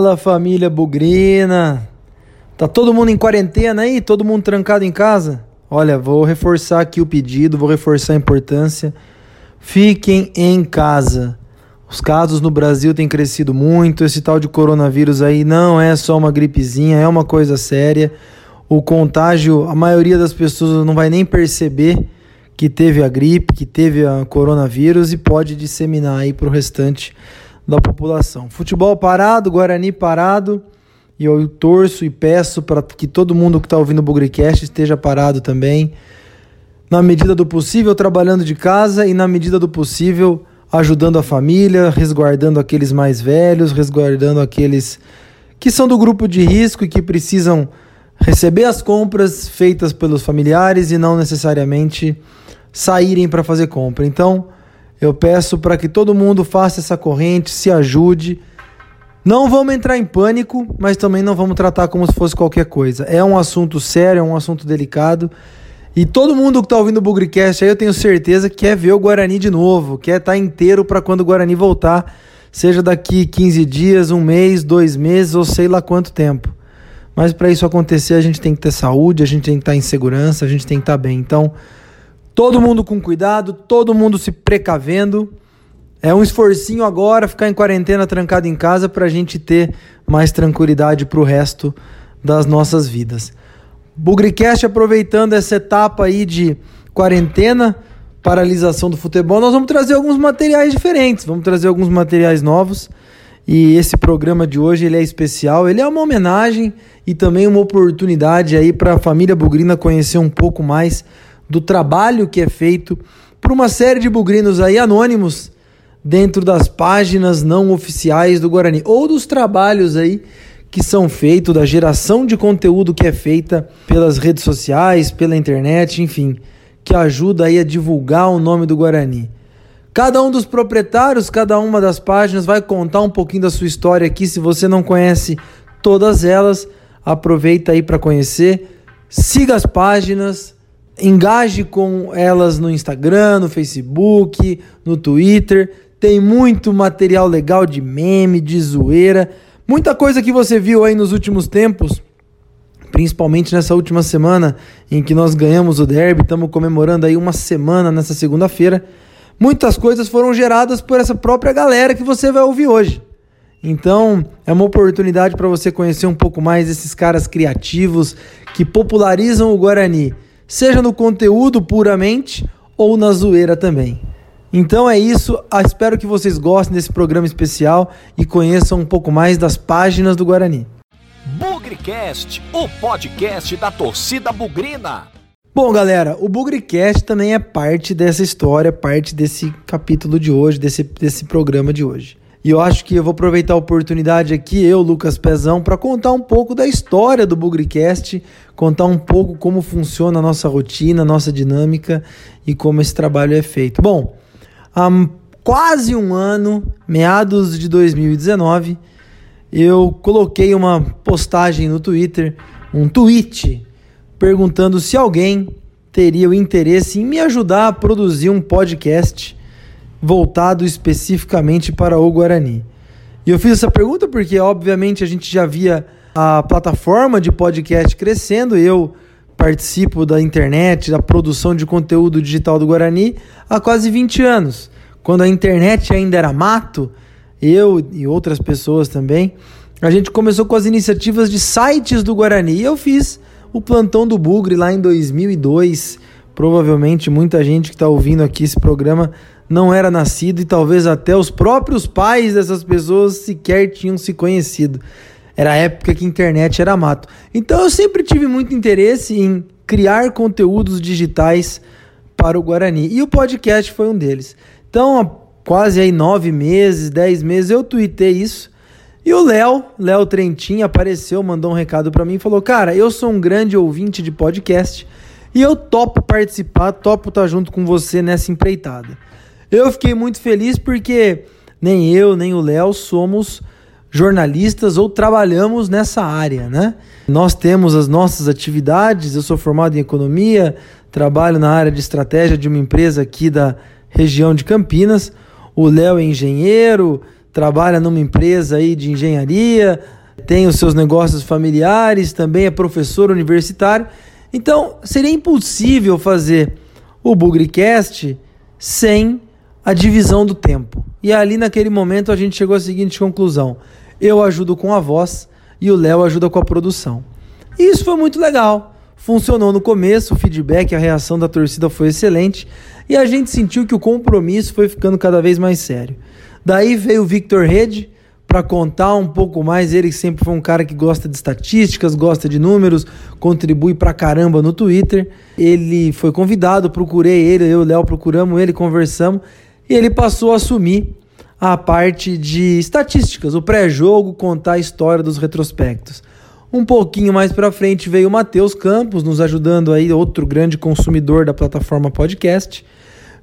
Fala família Bugrina! Tá todo mundo em quarentena aí? Todo mundo trancado em casa? Olha, vou reforçar aqui o pedido, vou reforçar a importância. Fiquem em casa. Os casos no Brasil têm crescido muito. Esse tal de coronavírus aí não é só uma gripezinha, é uma coisa séria. O contágio, a maioria das pessoas não vai nem perceber que teve a gripe, que teve a coronavírus e pode disseminar aí para o restante da população. Futebol parado, Guarani parado, e eu torço e peço para que todo mundo que está ouvindo o Bugricast esteja parado também, na medida do possível trabalhando de casa e na medida do possível ajudando a família, resguardando aqueles mais velhos, resguardando aqueles que são do grupo de risco e que precisam receber as compras feitas pelos familiares e não necessariamente saírem para fazer compra. Então, eu peço para que todo mundo faça essa corrente, se ajude. Não vamos entrar em pânico, mas também não vamos tratar como se fosse qualquer coisa. É um assunto sério, é um assunto delicado. E todo mundo que está ouvindo o Bugrecast aí, eu tenho certeza que quer ver o Guarani de novo, quer estar tá inteiro para quando o Guarani voltar, seja daqui 15 dias, um mês, dois meses ou sei lá quanto tempo. Mas para isso acontecer, a gente tem que ter saúde, a gente tem que estar tá em segurança, a gente tem que estar tá bem. Então, Todo mundo com cuidado, todo mundo se precavendo. É um esforcinho agora ficar em quarentena trancado em casa para a gente ter mais tranquilidade para o resto das nossas vidas. Bugricast aproveitando essa etapa aí de quarentena, paralisação do futebol, nós vamos trazer alguns materiais diferentes, vamos trazer alguns materiais novos. E esse programa de hoje ele é especial, ele é uma homenagem e também uma oportunidade aí para a família Bugrina conhecer um pouco mais do trabalho que é feito por uma série de bugrinos aí anônimos dentro das páginas não oficiais do Guarani ou dos trabalhos aí que são feitos, da geração de conteúdo que é feita pelas redes sociais, pela internet, enfim, que ajuda aí a divulgar o nome do Guarani. Cada um dos proprietários, cada uma das páginas vai contar um pouquinho da sua história aqui. Se você não conhece todas elas, aproveita aí para conhecer. Siga as páginas, engaje com elas no Instagram, no Facebook, no Twitter. Tem muito material legal de meme, de zoeira, muita coisa que você viu aí nos últimos tempos, principalmente nessa última semana em que nós ganhamos o derby, estamos comemorando aí uma semana nessa segunda-feira. Muitas coisas foram geradas por essa própria galera que você vai ouvir hoje. Então, é uma oportunidade para você conhecer um pouco mais esses caras criativos que popularizam o Guarani seja no conteúdo puramente ou na zoeira também. Então é isso, ah, espero que vocês gostem desse programa especial e conheçam um pouco mais das páginas do Guarani. Bugrecast, o podcast da torcida bugrina. Bom, galera, o Bugrecast também é parte dessa história, parte desse capítulo de hoje, desse, desse programa de hoje. E eu acho que eu vou aproveitar a oportunidade aqui, eu, Lucas Pezão, para contar um pouco da história do Bugricast, contar um pouco como funciona a nossa rotina, a nossa dinâmica e como esse trabalho é feito. Bom, há quase um ano, meados de 2019, eu coloquei uma postagem no Twitter, um tweet, perguntando se alguém teria o interesse em me ajudar a produzir um podcast voltado especificamente para o Guarani. E eu fiz essa pergunta porque, obviamente, a gente já via a plataforma de podcast crescendo. Eu participo da internet, da produção de conteúdo digital do Guarani há quase 20 anos. Quando a internet ainda era mato, eu e outras pessoas também, a gente começou com as iniciativas de sites do Guarani. E eu fiz o Plantão do Bugre lá em 2002. Provavelmente muita gente que está ouvindo aqui esse programa não era nascido e talvez até os próprios pais dessas pessoas sequer tinham se conhecido. Era a época que a internet era mato. Então eu sempre tive muito interesse em criar conteúdos digitais para o Guarani. E o podcast foi um deles. Então, há quase aí nove meses, dez meses, eu tuitei isso. E o Léo, Léo Trentin, apareceu, mandou um recado para mim e falou: Cara, eu sou um grande ouvinte de podcast e eu topo participar, topo estar junto com você nessa empreitada. Eu fiquei muito feliz porque nem eu, nem o Léo somos jornalistas ou trabalhamos nessa área, né? Nós temos as nossas atividades, eu sou formado em economia, trabalho na área de estratégia de uma empresa aqui da região de Campinas. O Léo é engenheiro, trabalha numa empresa aí de engenharia, tem os seus negócios familiares, também é professor universitário. Então, seria impossível fazer o Bugricast sem a divisão do tempo. E ali naquele momento a gente chegou à seguinte conclusão: eu ajudo com a voz e o Léo ajuda com a produção. E isso foi muito legal. Funcionou no começo, o feedback, a reação da torcida foi excelente e a gente sentiu que o compromisso foi ficando cada vez mais sério. Daí veio o Victor Rede para contar um pouco mais. Ele sempre foi um cara que gosta de estatísticas, gosta de números, contribui pra caramba no Twitter. Ele foi convidado, procurei ele, eu e o Léo procuramos ele, conversamos e ele passou a assumir a parte de estatísticas, o pré-jogo, contar a história dos retrospectos. Um pouquinho mais para frente veio o Matheus Campos, nos ajudando aí, outro grande consumidor da plataforma podcast.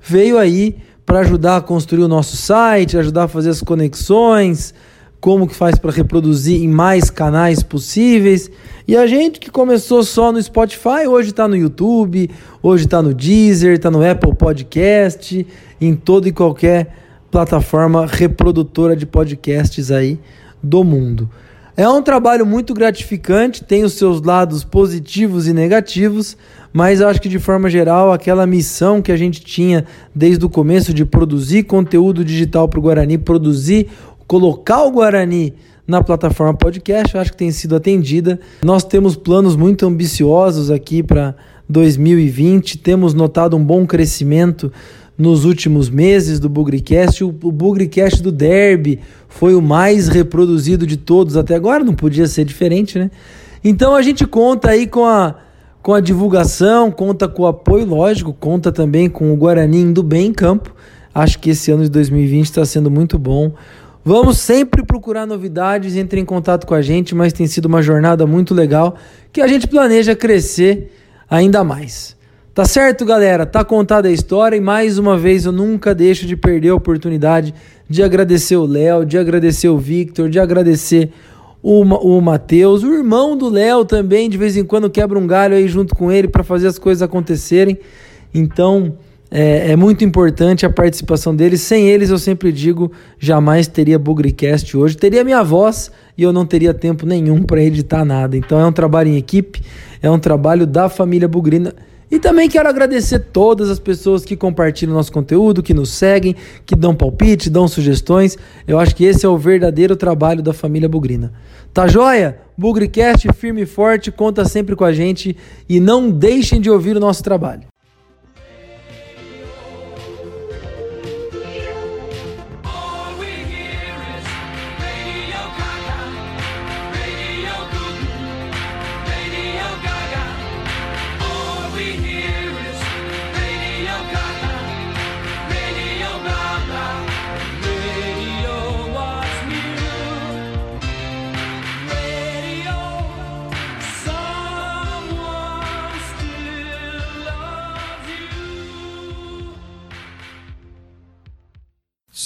Veio aí para ajudar a construir o nosso site, ajudar a fazer as conexões, como que faz para reproduzir em mais canais possíveis. E a gente que começou só no Spotify, hoje está no YouTube, hoje está no Deezer, está no Apple Podcast, em toda e qualquer plataforma reprodutora de podcasts aí do mundo. É um trabalho muito gratificante, tem os seus lados positivos e negativos, mas acho que de forma geral aquela missão que a gente tinha desde o começo de produzir conteúdo digital para o Guarani, produzir colocar o Guarani na plataforma podcast, acho que tem sido atendida. Nós temos planos muito ambiciosos aqui para 2020, temos notado um bom crescimento nos últimos meses do Bugricast. O, Bugricast do Derby foi o mais reproduzido de todos até agora, não podia ser diferente, né? Então a gente conta aí com a, com a divulgação, conta com o apoio, lógico, conta também com o Guarani indo bem em campo. Acho que esse ano de 2020 está sendo muito bom. Vamos sempre procurar novidades, entre em contato com a gente, mas tem sido uma jornada muito legal que a gente planeja crescer ainda mais. Tá certo, galera? Tá contada a história e mais uma vez eu nunca deixo de perder a oportunidade de agradecer o Léo, de agradecer o Victor, de agradecer o, o Matheus, o irmão do Léo também, de vez em quando quebra um galho aí junto com ele para fazer as coisas acontecerem. Então, é, é, muito importante a participação deles. Sem eles, eu sempre digo, jamais teria Bugrecast hoje. Teria minha voz e eu não teria tempo nenhum para editar nada. Então é um trabalho em equipe, é um trabalho da família Bugrina. E também quero agradecer todas as pessoas que compartilham nosso conteúdo, que nos seguem, que dão palpite, dão sugestões. Eu acho que esse é o verdadeiro trabalho da família Bugrina. Tá joia? Bugrecast firme e forte, conta sempre com a gente e não deixem de ouvir o nosso trabalho.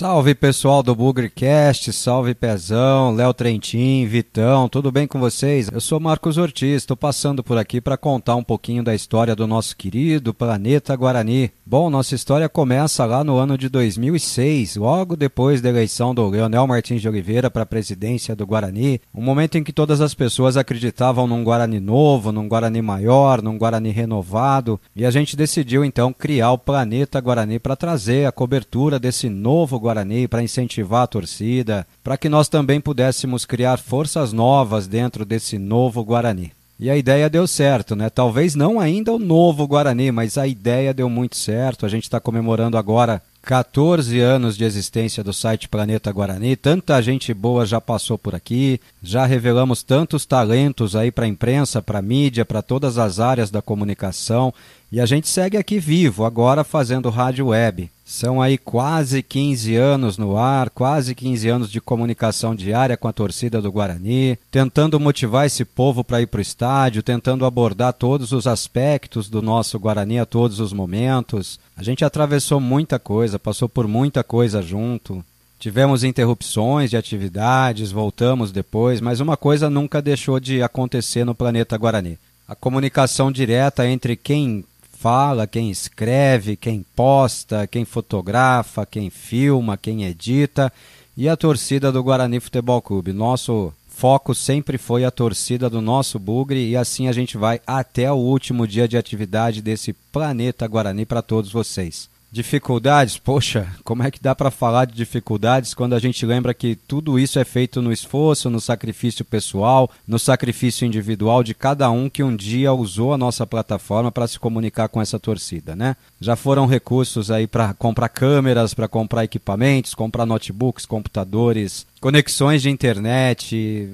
Salve pessoal do Bugrecast, salve Pezão, Léo Trentin, Vitão, tudo bem com vocês? Eu sou Marcos Ortiz, estou passando por aqui para contar um pouquinho da história do nosso querido planeta Guarani. Bom, nossa história começa lá no ano de 2006, logo depois da eleição do Leonel Martins de Oliveira para a presidência do Guarani, um momento em que todas as pessoas acreditavam num Guarani novo, num Guarani maior, num Guarani renovado, e a gente decidiu então criar o Planeta Guarani para trazer a cobertura desse novo Guarani Guarani para incentivar a torcida, para que nós também pudéssemos criar forças novas dentro desse novo Guarani. E a ideia deu certo, né? Talvez não ainda o novo Guarani, mas a ideia deu muito certo. A gente está comemorando agora 14 anos de existência do site Planeta Guarani. Tanta gente boa já passou por aqui, já revelamos tantos talentos aí para a imprensa, para a mídia, para todas as áreas da comunicação. E a gente segue aqui vivo, agora fazendo rádio web. São aí quase 15 anos no ar, quase 15 anos de comunicação diária com a torcida do Guarani, tentando motivar esse povo para ir para o estádio, tentando abordar todos os aspectos do nosso Guarani a todos os momentos. A gente atravessou muita coisa, passou por muita coisa junto. Tivemos interrupções de atividades, voltamos depois, mas uma coisa nunca deixou de acontecer no planeta Guarani. A comunicação direta entre quem fala, quem escreve, quem posta, quem fotografa, quem filma, quem edita e a torcida do Guarani Futebol Clube. Nosso foco sempre foi a torcida do nosso Bugre e assim a gente vai até o último dia de atividade desse planeta Guarani para todos vocês. Dificuldades? Poxa, como é que dá para falar de dificuldades quando a gente lembra que tudo isso é feito no esforço, no sacrifício pessoal, no sacrifício individual de cada um que um dia usou a nossa plataforma para se comunicar com essa torcida, né? Já foram recursos aí para comprar câmeras, para comprar equipamentos, comprar notebooks, computadores, conexões de internet,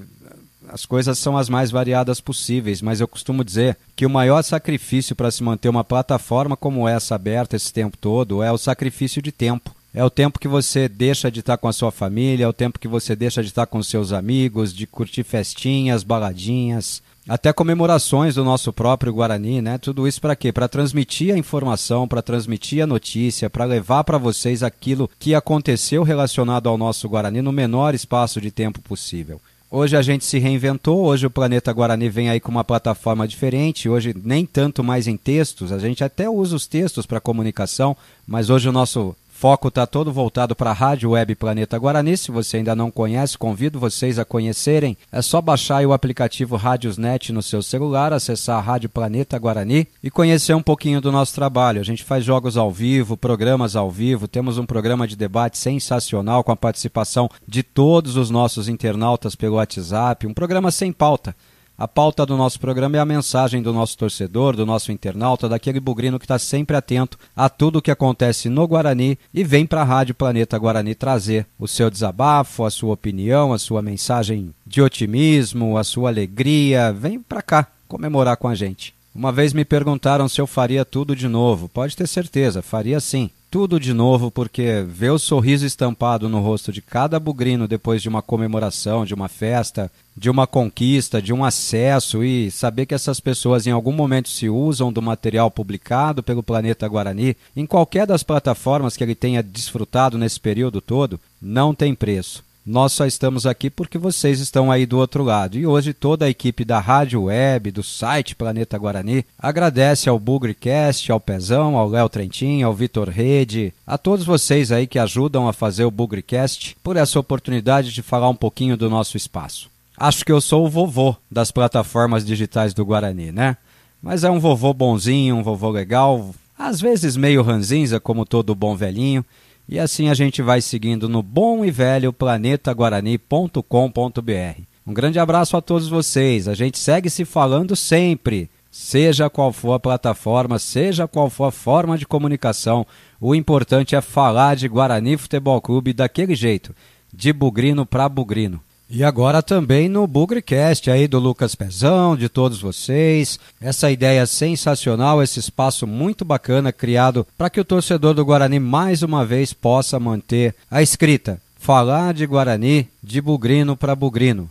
as coisas são as mais variadas possíveis, mas eu costumo dizer que o maior sacrifício para se manter uma plataforma como essa aberta esse tempo todo é o sacrifício de tempo. É o tempo que você deixa de estar com a sua família, é o tempo que você deixa de estar com seus amigos, de curtir festinhas, baladinhas, até comemorações do nosso próprio Guarani, né? Tudo isso para quê? Para transmitir a informação, para transmitir a notícia, para levar para vocês aquilo que aconteceu relacionado ao nosso Guarani no menor espaço de tempo possível. Hoje a gente se reinventou, hoje o Planeta Guarani vem aí com uma plataforma diferente, hoje nem tanto mais em textos, a gente até usa os textos para comunicação, mas hoje o nosso foco está todo voltado para a Rádio Web Planeta Guarani. Se você ainda não conhece, convido vocês a conhecerem. É só baixar o aplicativo Rádiosnet no seu celular, acessar a Rádio Planeta Guarani e conhecer um pouquinho do nosso trabalho. A gente faz jogos ao vivo, programas ao vivo, temos um programa de debate sensacional com a participação de todos os nossos internautas pelo WhatsApp, um programa sem pauta. A pauta do nosso programa é a mensagem do nosso torcedor, do nosso internauta, daquele bugrino que está sempre atento a tudo o que acontece no Guarani e vem para a Rádio Planeta Guarani trazer o seu desabafo, a sua opinião, a sua mensagem de otimismo, a sua alegria. Vem para cá comemorar com a gente. Uma vez me perguntaram se eu faria tudo de novo. Pode ter certeza, faria sim tudo de novo, porque ver o sorriso estampado no rosto de cada bugrino depois de uma comemoração, de uma festa, de uma conquista, de um acesso e saber que essas pessoas em algum momento se usam do material publicado pelo Planeta Guarani, em qualquer das plataformas que ele tenha desfrutado nesse período todo, não tem preço. Nós só estamos aqui porque vocês estão aí do outro lado. E hoje toda a equipe da Rádio Web, do site Planeta Guarani, agradece ao Bugrecast, ao Pezão, ao Léo Trentin, ao Vitor Rede, a todos vocês aí que ajudam a fazer o Bugrecast, por essa oportunidade de falar um pouquinho do nosso espaço. Acho que eu sou o vovô das plataformas digitais do Guarani, né? Mas é um vovô bonzinho, um vovô legal, às vezes meio ranzinza, como todo bom velhinho, e assim a gente vai seguindo no bom e velho planetaguarani.com.br. Um grande abraço a todos vocês. A gente segue se falando sempre. Seja qual for a plataforma, seja qual for a forma de comunicação, o importante é falar de Guarani Futebol Clube daquele jeito, de bugrino para bugrino. E agora também no Bugrecast aí do Lucas Pezão, de todos vocês. Essa ideia sensacional, esse espaço muito bacana criado para que o torcedor do Guarani mais uma vez possa manter a escrita. Falar de Guarani de bugrino para bugrino.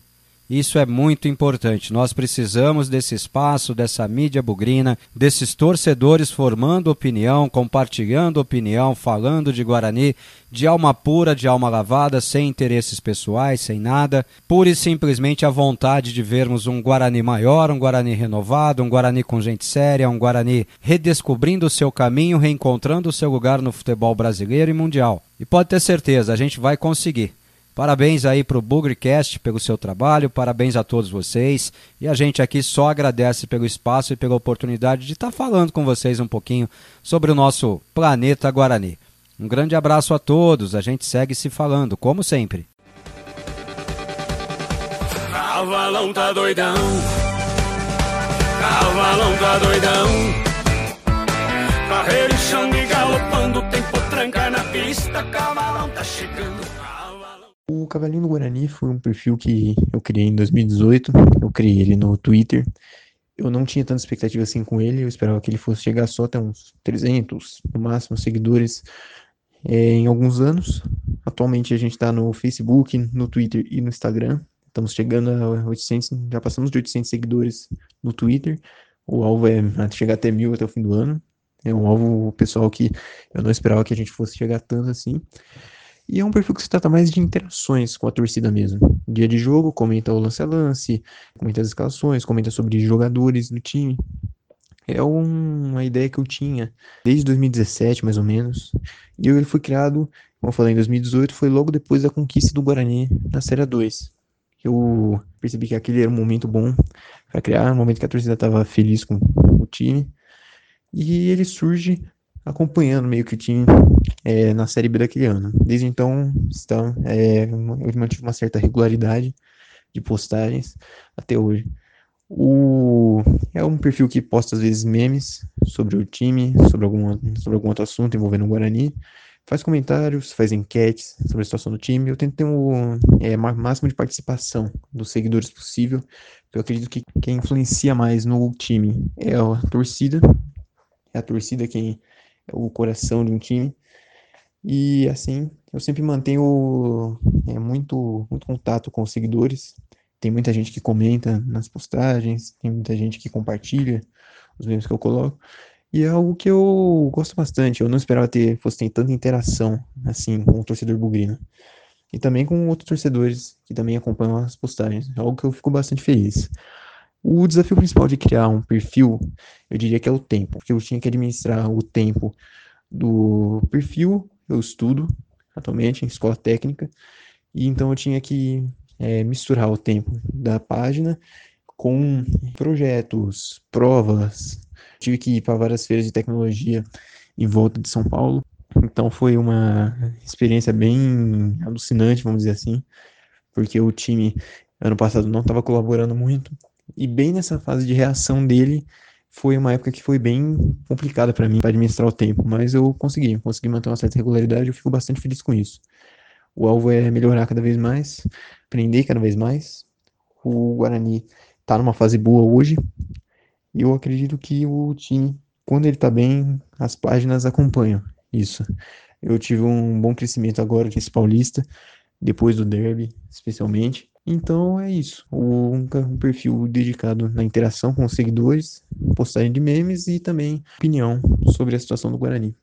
Isso é muito importante. Nós precisamos desse espaço, dessa mídia bugrina, desses torcedores formando opinião, compartilhando opinião, falando de Guarani, de alma pura, de alma lavada, sem interesses pessoais, sem nada, pura e simplesmente a vontade de vermos um Guarani maior, um Guarani renovado, um Guarani com gente séria, um Guarani redescobrindo o seu caminho, reencontrando o seu lugar no futebol brasileiro e mundial. E pode ter certeza, a gente vai conseguir. Parabéns aí para o Bugrecast pelo seu trabalho, parabéns a todos vocês. E a gente aqui só agradece pelo espaço e pela oportunidade de estar tá falando com vocês um pouquinho sobre o nosso planeta Guarani. Um grande abraço a todos, a gente segue se falando, como sempre. Cavalão tá doidão, cavalão tá doidão. E chão galopando, tempo tranca na pista, cavalão tá chegando. O Cavalinho do Guarani foi um perfil que eu criei em 2018. Eu criei ele no Twitter. Eu não tinha tanta expectativa assim com ele. Eu esperava que ele fosse chegar só até uns 300, no máximo, seguidores é, em alguns anos. Atualmente a gente está no Facebook, no Twitter e no Instagram. Estamos chegando a 800, já passamos de 800 seguidores no Twitter. O alvo é chegar até mil até o fim do ano. É um alvo pessoal que eu não esperava que a gente fosse chegar tanto assim. E é um perfil que se trata mais de interações com a torcida mesmo. Dia de jogo, comenta o lance a lance, comenta as escalações, comenta sobre jogadores do time. é uma ideia que eu tinha desde 2017, mais ou menos. E ele foi criado, como eu falei, em 2018, foi logo depois da conquista do Guarani na Série 2. Eu percebi que aquele era um momento bom para criar, um momento que a torcida estava feliz com o time. E ele surge acompanhando meio que o time é, na Série B daquele ano. Desde então, está, é, eu mantive uma certa regularidade de postagens até hoje. O, é um perfil que posta às vezes memes sobre o time, sobre algum, sobre algum outro assunto envolvendo o Guarani. Faz comentários, faz enquetes sobre a situação do time. Eu tento ter o é, máximo de participação dos seguidores possível. Eu acredito que quem influencia mais no time é a torcida. É a torcida quem o coração de um time. E assim, eu sempre mantenho é, muito, muito contato com os seguidores. Tem muita gente que comenta nas postagens, tem muita gente que compartilha os memes que eu coloco. E é algo que eu gosto bastante. Eu não esperava ter, fosse ter tanta interação assim com o torcedor bugrino. E também com outros torcedores que também acompanham as postagens. É algo que eu fico bastante feliz. O desafio principal de criar um perfil, eu diria que é o tempo, porque eu tinha que administrar o tempo do perfil, eu estudo atualmente em escola técnica, e então eu tinha que é, misturar o tempo da página com projetos, provas. Tive que ir para várias feiras de tecnologia em volta de São Paulo. Então foi uma experiência bem alucinante, vamos dizer assim, porque o time ano passado não estava colaborando muito. E bem nessa fase de reação dele, foi uma época que foi bem complicada para mim para administrar o tempo, mas eu consegui, consegui manter uma certa regularidade, eu fico bastante feliz com isso. O alvo é melhorar cada vez mais, aprender cada vez mais. O Guarani está numa fase boa hoje. E eu acredito que o time, quando ele está bem, as páginas acompanham isso. Eu tive um bom crescimento agora nesse Paulista, depois do derby, especialmente. Então é isso. Um, perfil dedicado na interação com os seguidores, postagem de memes e também opinião sobre a situação do Guarani.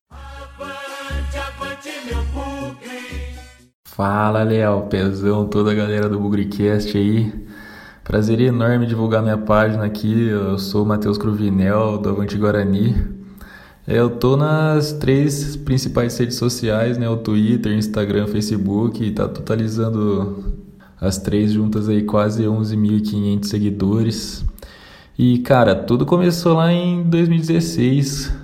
Fala, Léo, Pezão, toda a galera do Bugricast aí. Prazer enorme divulgar minha página aqui. Eu sou o Matheus Cruvinel, do Avante Guarani. Eu tô nas três principais redes sociais, né? O Twitter, Instagram, Facebook. Tá totalizando as três juntas aí quase 11.500 seguidores. E, cara, tudo começou lá em 2016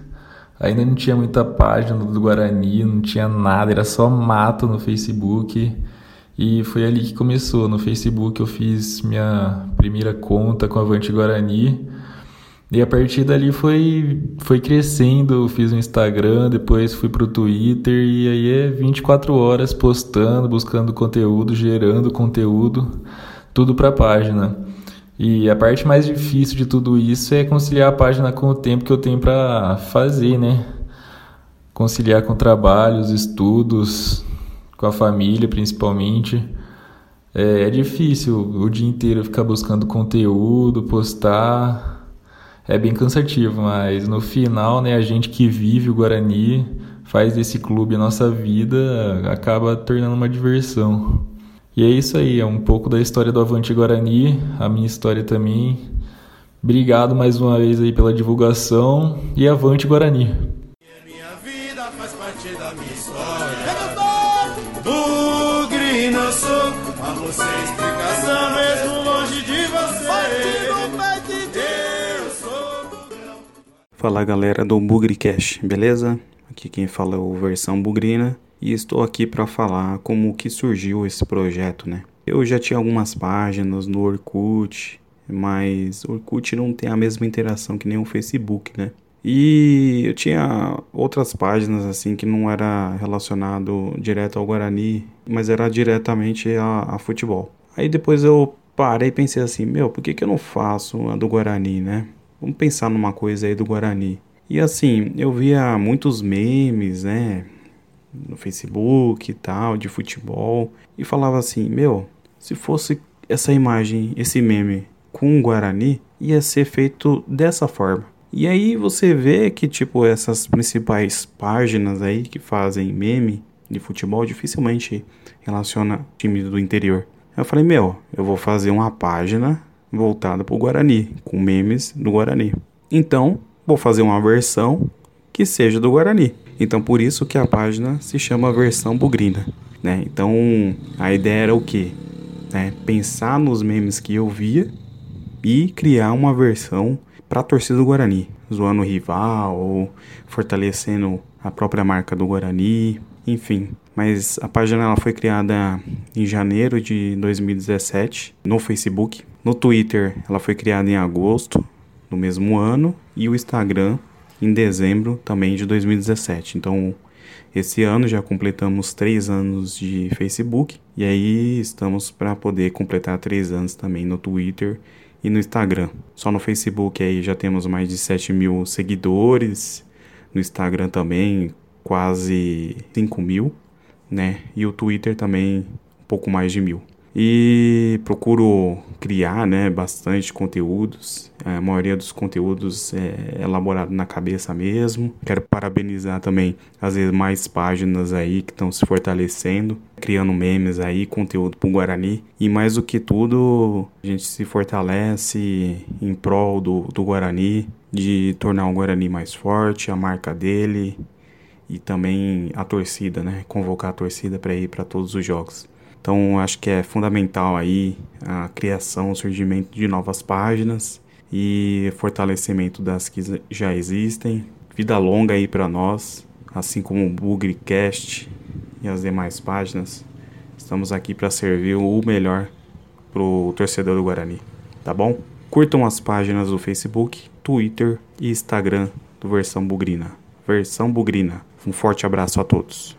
Ainda não tinha muita página do Guarani, não tinha nada, era só mato no Facebook. E foi ali que começou. No Facebook eu fiz minha primeira conta com a Avante Guarani. E a partir dali foi, foi crescendo, fiz o um Instagram, depois fui pro Twitter e aí é 24 horas postando, buscando conteúdo, gerando conteúdo, tudo para a página. E a parte mais difícil de tudo isso é conciliar a página com o tempo que eu tenho para fazer, né? Conciliar com trabalhos, estudos, com a família principalmente. É, é difícil o dia inteiro ficar buscando conteúdo, postar. É bem cansativo, mas no final, né, a gente que vive o Guarani, faz desse clube a nossa vida, acaba tornando uma diversão. E é isso aí, é um pouco da história do Avante Guarani, a minha história também. Obrigado mais uma vez aí pela divulgação e Avante Guarani. Fala galera do Bugre Cash, beleza? Aqui quem fala é o Versão Bugrina e estou aqui para falar como que surgiu esse projeto, né? Eu já tinha algumas páginas no Orkut, mas o Orkut não tem a mesma interação que nem o Facebook, né? E eu tinha outras páginas assim que não era relacionado direto ao Guarani, mas era diretamente a, a futebol. Aí depois eu parei e pensei assim, meu, por que, que eu não faço a do Guarani, né? Vamos pensar numa coisa aí do Guarani. E assim, eu via muitos memes, né? no Facebook e tal, de futebol, e falava assim: Meu, se fosse essa imagem, esse meme com o Guarani, ia ser feito dessa forma. E aí você vê que, tipo, essas principais páginas aí que fazem meme de futebol dificilmente relaciona time do interior. Eu falei, meu, eu vou fazer uma página voltada pro Guarani, com memes do Guarani. Então, vou fazer uma versão que seja do Guarani. Então por isso que a página se chama Versão Bugrina, né? Então a ideia era o quê? Né? Pensar nos memes que eu via e criar uma versão para a torcida do Guarani, zoando o rival ou fortalecendo a própria marca do Guarani, enfim. Mas a página ela foi criada em janeiro de 2017 no Facebook. No Twitter ela foi criada em agosto do mesmo ano e o Instagram em dezembro também de 2017. Então esse ano já completamos três anos de Facebook e aí estamos para poder completar três anos também no Twitter e no Instagram. Só no Facebook aí já temos mais de 7 mil seguidores, no Instagram também quase 5 mil, né? E o Twitter também um pouco mais de mil. E procuro criar né, bastante conteúdos. A maioria dos conteúdos é elaborado na cabeça mesmo. Quero parabenizar também as demais páginas aí que estão se fortalecendo, criando memes aí, conteúdo para o Guarani. E mais do que tudo, a gente se fortalece em prol do, do Guarani, de tornar o Guarani mais forte, a marca dele e também a torcida, né? Convocar a torcida para ir para todos os jogos. Então acho que é fundamental aí a criação, o surgimento de novas páginas e fortalecimento das que já existem. Vida longa aí para nós, assim como o Bugrecast e as demais páginas. Estamos aqui para servir o melhor pro torcedor do Guarani, tá bom? Curtam as páginas do Facebook, Twitter e Instagram do Versão Bugrina. Versão Bugrina. Um forte abraço a todos.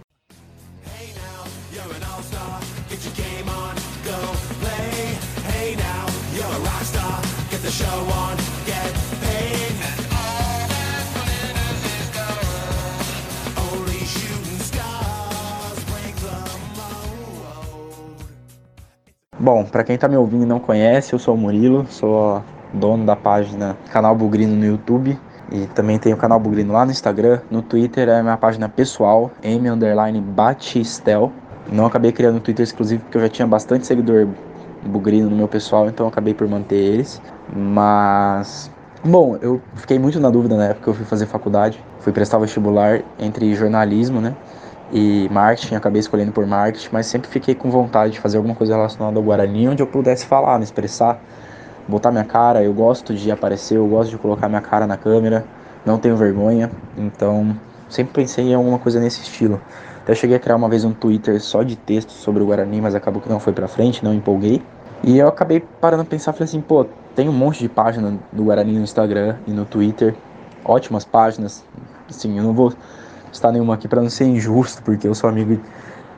Bom, para quem tá me ouvindo e não conhece, eu sou o Murilo, sou dono da página Canal Bugrino no YouTube e também tenho o canal Bugrino lá no Instagram. No Twitter é minha página pessoal, M Batistel. Não acabei criando um Twitter exclusivo porque eu já tinha bastante seguidor bugrino no meu pessoal, então acabei por manter eles. Mas bom, eu fiquei muito na dúvida na época que eu fui fazer faculdade. Fui prestar vestibular entre jornalismo, né? e marketing, acabei escolhendo por marketing, mas sempre fiquei com vontade de fazer alguma coisa relacionada ao Guarani, onde eu pudesse falar, me expressar, botar minha cara. Eu gosto de aparecer, eu gosto de colocar minha cara na câmera, não tenho vergonha, então sempre pensei em alguma coisa nesse estilo. Até cheguei a criar uma vez um Twitter só de texto sobre o Guarani, mas acabou que não foi pra frente, não empolguei. E eu acabei parando a pensar, falei assim, pô, tem um monte de página do Guarani no Instagram e no Twitter, ótimas páginas, assim, eu não vou citar nenhuma aqui para não ser injusto, porque eu sou amigo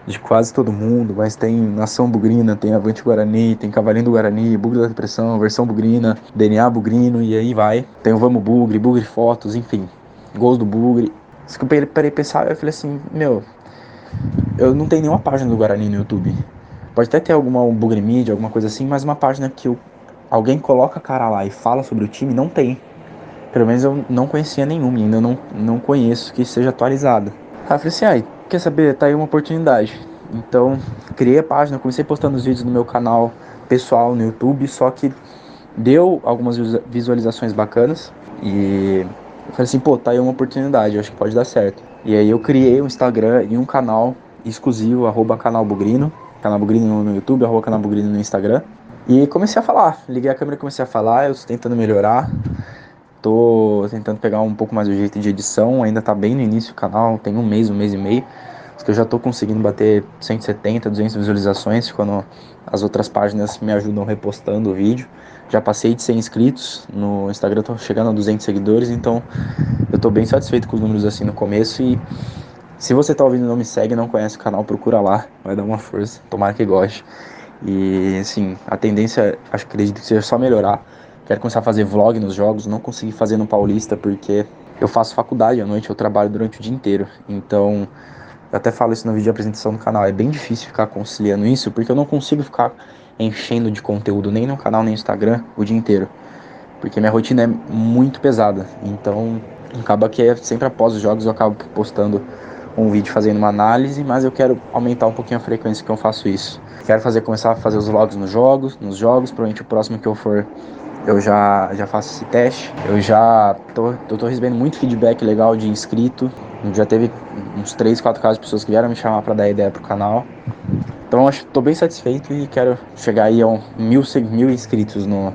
de quase todo mundo, mas tem Nação Bugrina, tem Avante Guarani, tem Cavalinho do Guarani, Bugre da Depressão, Versão Bugrina, DNA Bugrino e aí vai. Tem o Vamos Bugre, Bugre Fotos, enfim, Gols do Bugre. Eu parei pensar, eu falei assim, meu, eu não tenho nenhuma página do Guarani no YouTube. Pode até ter alguma um Bugre Media, alguma coisa assim, mas uma página que eu, alguém coloca a cara lá e fala sobre o time, não tem. Pelo menos eu não conhecia nenhuma, ainda não, não conheço que seja atualizada. Aí eu falei assim, ah, quer saber, tá aí uma oportunidade. Então, criei a página, comecei postando os vídeos no meu canal pessoal no YouTube, só que deu algumas visualizações bacanas e eu falei assim, pô, tá aí uma oportunidade, acho que pode dar certo. E aí eu criei um Instagram e um canal exclusivo, arroba canal Bugrino, canal Bugrino no YouTube, arroba canal Bugrino no Instagram. E comecei a falar, liguei a câmera e comecei a falar, eu tô tentando melhorar. Tô tentando pegar um pouco mais o jeito de edição, ainda tá bem no início do canal, tem um mês, um mês e meio. Que eu já tô conseguindo bater 170, 200 visualizações quando as outras páginas me ajudam repostando o vídeo. Já passei de 100 inscritos, no Instagram tô chegando a 200 seguidores, então eu tô bem satisfeito com os números assim no começo e se você tá ouvindo e não me segue, não conhece o canal, procura lá, vai dar uma força, tomara que goste. E assim, a tendência, acho que acredito que seja só melhorar. Quero começar a fazer vlog nos jogos, não consegui fazer no Paulista porque eu faço faculdade à noite, eu trabalho durante o dia inteiro. Então, eu até falo isso no vídeo de apresentação do canal, é bem difícil ficar conciliando isso porque eu não consigo ficar enchendo de conteúdo nem no canal nem no Instagram o dia inteiro. Porque minha rotina é muito pesada. Então, acaba que é sempre após os jogos eu acabo postando um vídeo fazendo uma análise, mas eu quero aumentar um pouquinho a frequência que eu faço isso. Quero fazer começar a fazer os vlogs nos jogos, nos jogos, provavelmente o próximo que eu for eu já, já faço esse teste. Eu já tô, eu tô recebendo muito feedback legal de inscrito. Já teve uns 3, 4 casos de pessoas que vieram me chamar para dar ideia pro canal. Então acho que tô bem satisfeito e quero chegar aí a um, mil, mil inscritos no,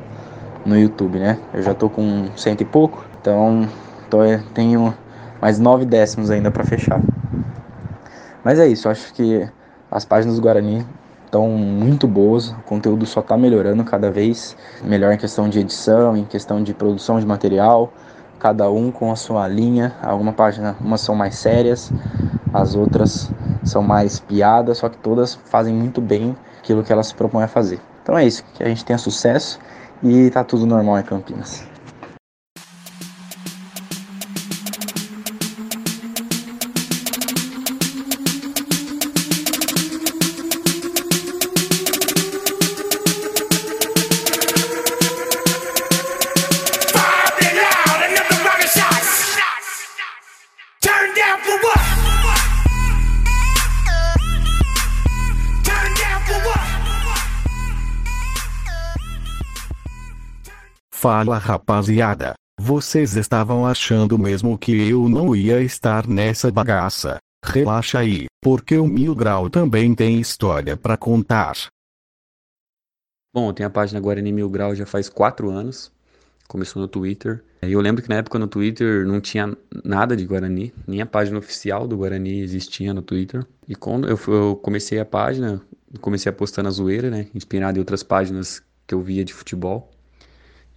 no YouTube, né? Eu já tô com cento e pouco, então tô, tenho mais nove décimos ainda para fechar. Mas é isso, acho que as páginas do Guarani estão muito boas, o conteúdo só está melhorando cada vez melhor em questão de edição, em questão de produção de material, cada um com a sua linha. Alguma página, umas são mais sérias, as outras são mais piadas, só que todas fazem muito bem aquilo que elas se propõem a fazer. Então é isso, que a gente tenha sucesso e tá tudo normal em Campinas. Fala rapaziada, vocês estavam achando mesmo que eu não ia estar nessa bagaça? Relaxa aí, porque o Mil Grau também tem história para contar. Bom, tem a página Guarani Mil Grau já faz quatro anos. Começou no Twitter. E eu lembro que na época no Twitter não tinha nada de Guarani, nem a página oficial do Guarani existia no Twitter. E quando eu, eu comecei a página, comecei a postar na zoeira, né? Inspirado em outras páginas que eu via de futebol.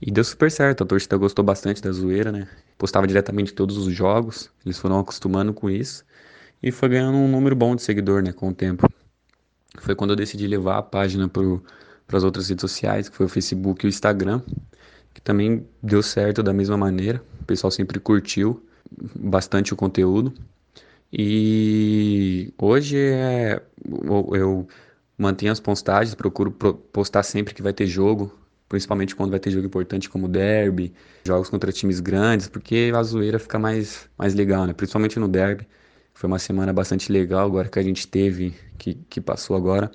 E deu super certo, a torcida gostou bastante da zoeira, né? Postava diretamente todos os jogos, eles foram acostumando com isso e foi ganhando um número bom de seguidor, né, com o tempo. Foi quando eu decidi levar a página para as outras redes sociais, que foi o Facebook e o Instagram, que também deu certo da mesma maneira. O pessoal sempre curtiu bastante o conteúdo. E hoje é, eu, mantenho as postagens, procuro postar sempre que vai ter jogo, principalmente quando vai ter jogo importante como derby, jogos contra times grandes, porque a zoeira fica mais, mais legal, né? Principalmente no derby. Foi uma semana bastante legal agora que a gente teve, que, que passou agora,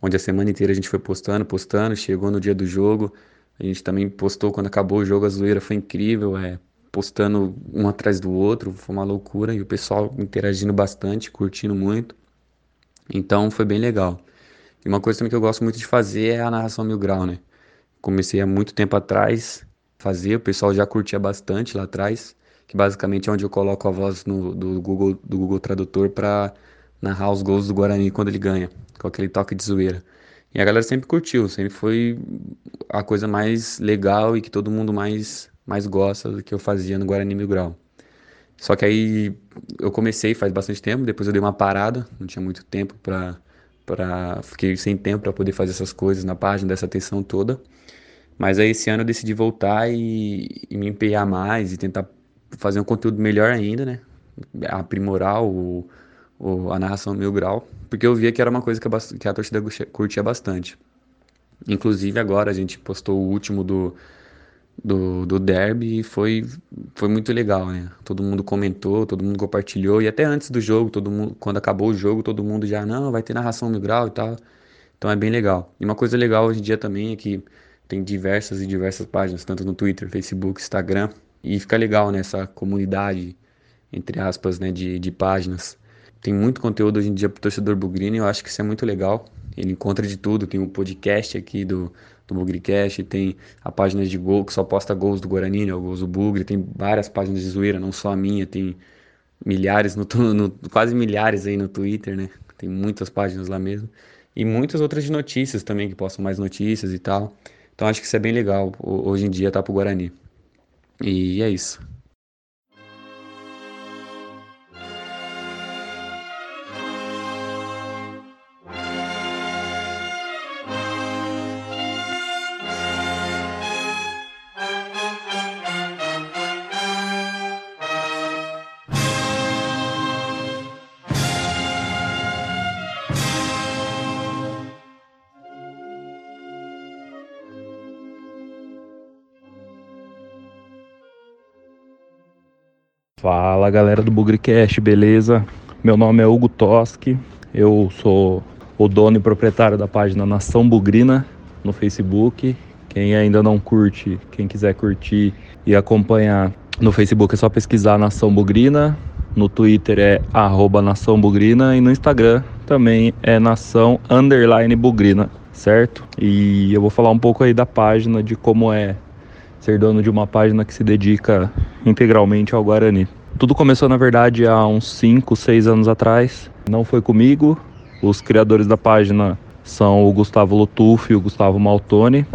onde a semana inteira a gente foi postando, postando, chegou no dia do jogo, a gente também postou quando acabou o jogo, a zoeira foi incrível, é, postando um atrás do outro, foi uma loucura, e o pessoal interagindo bastante, curtindo muito. Então foi bem legal. E uma coisa também que eu gosto muito de fazer é a narração mil grau, né? Comecei há muito tempo atrás fazer, o pessoal já curtia bastante lá atrás, que basicamente é onde eu coloco a voz no, do, Google, do Google Tradutor para narrar os gols do Guarani quando ele ganha, com aquele toque de zoeira. E a galera sempre curtiu, sempre foi a coisa mais legal e que todo mundo mais, mais gosta do que eu fazia no Guarani Mil Grau. Só que aí eu comecei faz bastante tempo, depois eu dei uma parada, não tinha muito tempo para para fiquei sem tempo para poder fazer essas coisas na página dessa atenção toda. Mas aí esse ano eu decidi voltar e, e me empenhar mais e tentar fazer um conteúdo melhor ainda, né? Aprimorar o, o, a narração mil grau, porque eu via que era uma coisa que a, que a torcida curtia bastante. Inclusive agora a gente postou o último do, do, do derby e foi, foi muito legal, né? Todo mundo comentou, todo mundo compartilhou, e até antes do jogo, todo mundo, quando acabou o jogo, todo mundo já, não, vai ter narração mil grau e tal. Então é bem legal. E uma coisa legal hoje em dia também é que tem diversas e diversas páginas, tanto no Twitter, Facebook, Instagram. E fica legal nessa né, comunidade, entre aspas, né, de, de páginas. Tem muito conteúdo hoje em dia para o torcedor bugrino e eu acho que isso é muito legal. Ele encontra de tudo. Tem um podcast aqui do, do Bugricast, tem a página de gol que só posta gols do Guarani, né, gols do Bugre. Tem várias páginas de zoeira, não só a minha. Tem milhares, no, no, quase milhares aí no Twitter, né? Tem muitas páginas lá mesmo. E muitas outras de notícias também, que postam mais notícias e tal. Então acho que isso é bem legal hoje em dia tá pro Guarani. E é isso. Fala galera do Bugricast, beleza? Meu nome é Hugo Toski, eu sou o dono e proprietário da página Nação Bugrina no Facebook, Quem ainda não curte, quem quiser curtir e acompanhar no Facebook é só pesquisar Nação Bugrina, no Twitter é arroba Nação Bugrina e no Instagram também é Nação Underline Bugrina, certo? E eu vou falar um pouco aí da página, de como é ser dono de uma página que se dedica integralmente ao Guarani. Tudo começou, na verdade, há uns 5, 6 anos atrás. Não foi comigo. Os criadores da página são o Gustavo Lutuf e o Gustavo Maltoni.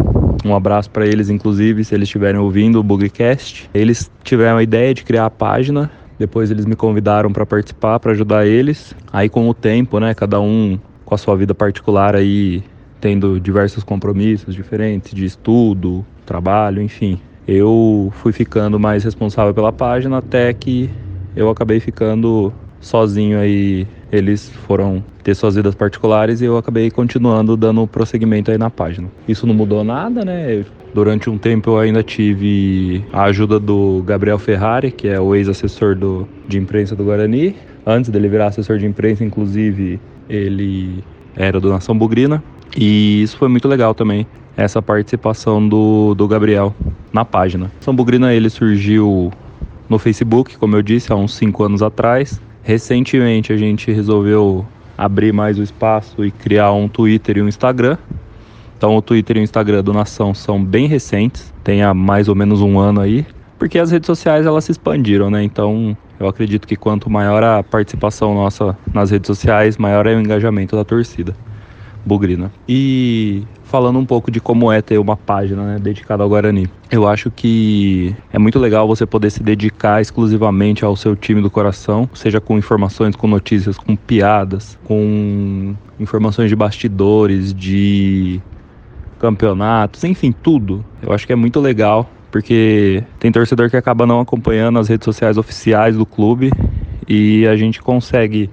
Um abraço para eles, inclusive, se eles estiverem ouvindo o Bugcast. Eles tiveram a ideia de criar a página. Depois eles me convidaram para participar, para ajudar eles. Aí com o tempo, né, cada um com a sua vida particular aí, tendo diversos compromissos diferentes de estudo, trabalho, enfim eu fui ficando mais responsável pela página até que eu acabei ficando sozinho aí. Eles foram ter suas vidas particulares e eu acabei continuando dando prosseguimento aí na página. Isso não mudou nada, né? Durante um tempo eu ainda tive a ajuda do Gabriel Ferrari, que é o ex-assessor de imprensa do Guarani. Antes dele virar assessor de imprensa, inclusive, ele era do Nação Bugrina. E isso foi muito legal também essa participação do, do Gabriel na página. São Bugrina ele surgiu no Facebook, como eu disse, há uns 5 anos atrás. Recentemente a gente resolveu abrir mais o espaço e criar um Twitter e um Instagram. Então o Twitter e o Instagram do Nação são bem recentes, tem há mais ou menos um ano aí, porque as redes sociais elas se expandiram, né? Então eu acredito que quanto maior a participação nossa nas redes sociais, maior é o engajamento da torcida bugrina. E falando um pouco de como é ter uma página né, dedicada ao Guarani. Eu acho que é muito legal você poder se dedicar exclusivamente ao seu time do coração, seja com informações, com notícias, com piadas, com informações de bastidores, de campeonatos, enfim, tudo. Eu acho que é muito legal, porque tem torcedor que acaba não acompanhando as redes sociais oficiais do clube e a gente consegue